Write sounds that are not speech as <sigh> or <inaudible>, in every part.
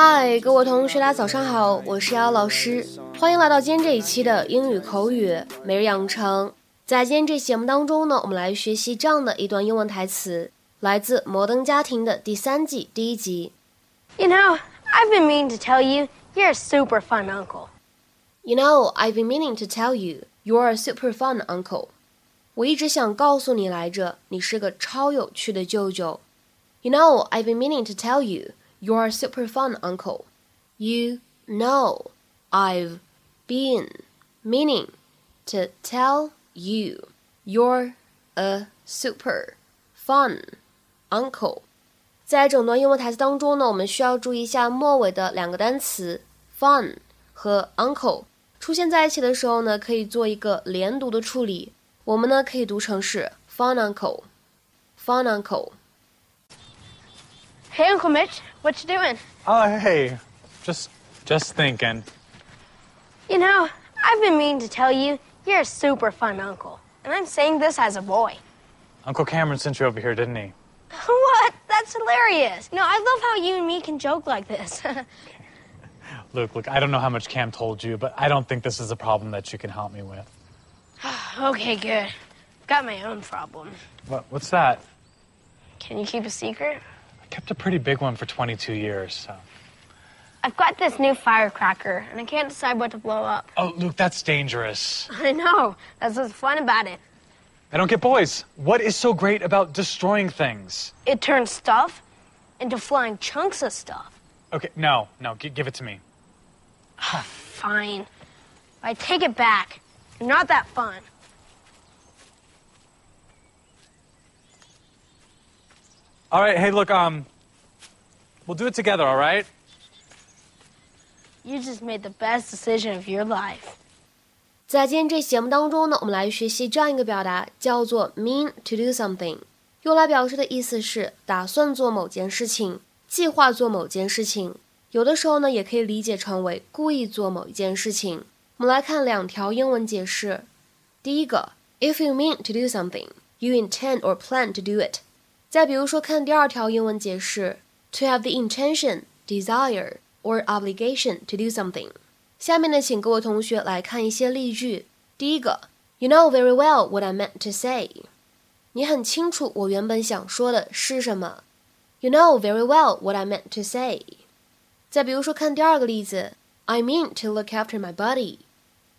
嗨，各位同学，大家早上好，我是瑶老师，欢迎来到今天这一期的英语口语每日养成。在今天这期节目当中呢，我们来学习这样的一段英文台词，来自《摩登家庭》的第三季第一集。You know, I've been meaning to tell you, you're a super fun uncle. You know, I've been meaning to tell you, you're a super fun uncle. 我一直想告诉你来着，你是个超有趣的舅舅。You know, I've been meaning to tell you, you're a super fun uncle. You know, I've been meaning to tell you, you're a super fun uncle. 在整段英文台词当中呢，我们需要注意一下末尾的两个单词 fun 和 uncle 出现在一起的时候呢，可以做一个连读的处理。我们呢可以读成是 fun uncle，fun uncle。 Hey, Uncle Mitch, what you doing? Oh, hey, just just thinking. You know, I've been meaning to tell you, you're a super fun uncle. And I'm saying this as a boy. Uncle Cameron sent you over here, didn't he? <laughs> What? That's hilarious. No, I love how you and me can joke like this. <laughs> Luke, look, I don't know how much Cam told you, but I don't think this is a problem that you can help me with. <sighs> okay, good. Got my own problem. What, what's that? Can you keep a secret? I kept a pretty big one for 22 years, so. I've got this new firecracker, and I can't decide what to blow up. Oh, Luke, that's dangerous. <laughs> I know. That's what's fun about it. I don't get boys. What is so great about destroying things? It turns stuff into flying chunks of stuff. Okay, no, no, g- give it to me. <sighs> Fine. I take it back. You're not that fun. All right, hey, look, um, we'll do it together, all right? You just made the best decision of your life. 在今天这期节目当中呢，我们来学习这样一个表达，叫做 mean to do something，用来表示的意思是打算做某件事情，计划做某件事情。有的时候呢，也可以理解成为故意做某一件事情。我们来看两条英文解释。第一个，if you mean to do something, you intend or plan to do it。 再比如说，看第二条英文解释，to have the intention, desire or obligation to do something。下面呢，请各位同学来看一些例句。第一个，You know very well what I meant to say。你很清楚我原本想说的是什么。You know very well what I meant to say。再比如说，看第二个例子，I mean to look after my body。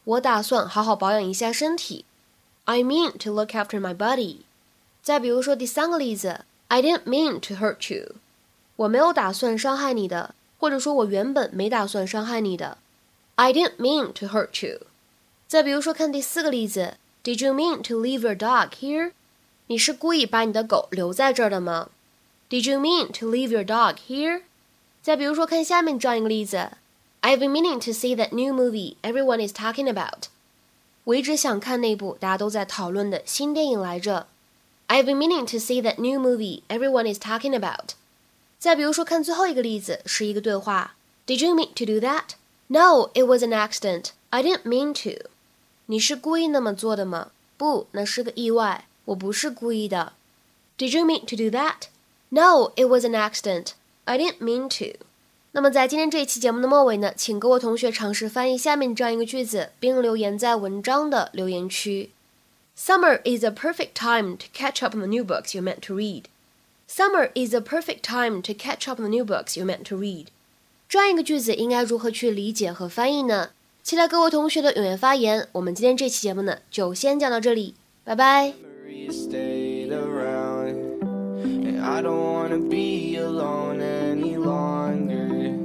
我打算好好保养一下身体。I mean to look after my body。再比如说第三个例子，I didn't mean to hurt you。我没有打算伤害你的，或者说我原本没打算伤害你的。I didn't mean to hurt you。再比如说，看第四个例子，Did you mean to leave your dog here？你是故意把你的狗留在这儿的吗？Did you mean to leave your dog here？再比如说，看下面这样一个例子，I've been meaning to see that new movie everyone is talking about。我一直想看那部大家都在讨论的新电影来着。I've been meaning to see that new movie everyone is talking about。再比如说，看最后一个例子是一个对话，Did you mean to do that？No, it was an accident. I didn't mean to. 你是故意那么做的吗？不，那是个意外。我不是故意的。Did you mean to do that? No, it was an accident. I didn't mean to. 那么在今天这一期节目的末尾呢，请各位同学尝试翻译下面这样一个句子，并留言在文章的留言区。 Summer is a perfect time to catch up on the new books you're meant to read. Summer is a perfect time to catch up on the new books you're meant to read. 这样一个句子应该如何去理解和翻译呢？期待各位同学的踊跃发言。我们今天这期节目呢，就先讲到这里，拜拜。 stayed around. And I don't wanna be alone any longer.